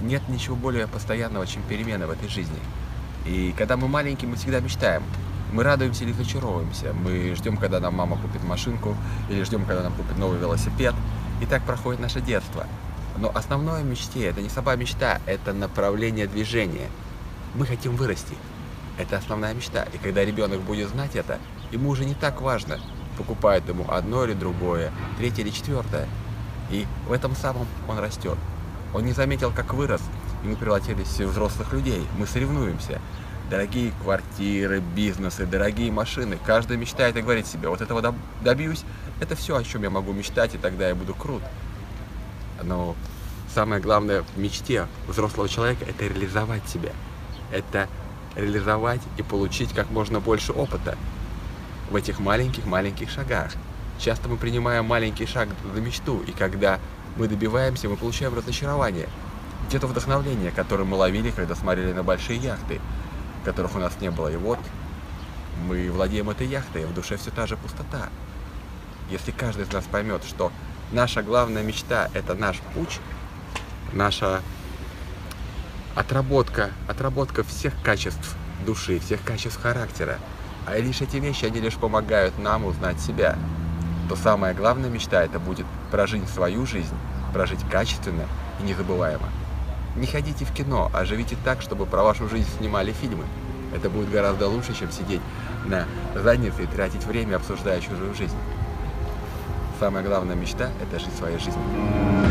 Нет ничего более постоянного, чем перемены в этой жизни. И когда мы маленькие, мы всегда мечтаем. Мы радуемся или разочаровываемся. Мы ждем, когда нам мама купит машинку, или ждем, когда нам купит новый велосипед. И так проходит наше детство. Но основное мечте – это не сама мечта, это направление движения. Мы хотим вырасти. Это основная мечта. И когда ребенок будет знать это, ему уже не так важно, покупает ему одно или другое, третье или четвертое. И в этом самом он растет. Он не заметил, как вырос, и мы превратились в взрослых людей. Мы соревнуемся. Дорогие квартиры, бизнесы, дорогие машины. Каждый мечтает и говорит себе, вот этого добьюсь, это все, о чем я могу мечтать, и тогда я буду крут. Но самое главное в мечте взрослого человека – это реализовать себя. Это реализовать и получить как можно больше опыта в этих маленьких-маленьких шагах. Часто мы принимаем маленький шаг за мечту, и когда мы добиваемся, мы получаем разочарование. Где-то вдохновление, которое мы ловили, когда смотрели на большие яхты, которых у нас не было. И вот мы владеем этой яхтой, а в душе все та же пустота. Если каждый из нас поймет, что наша главная мечта – это наш путь, наша отработка, отработка всех качеств души, всех качеств характера, а лишь эти вещи, они лишь помогают нам узнать себя, то самая главная мечта это будет прожить свою жизнь, прожить качественно и незабываемо. Не ходите в кино, а живите так, чтобы про вашу жизнь снимали фильмы. Это будет гораздо лучше, чем сидеть на заднице и тратить время, обсуждая чужую жизнь. Самая главная мечта – это жить своей жизнью.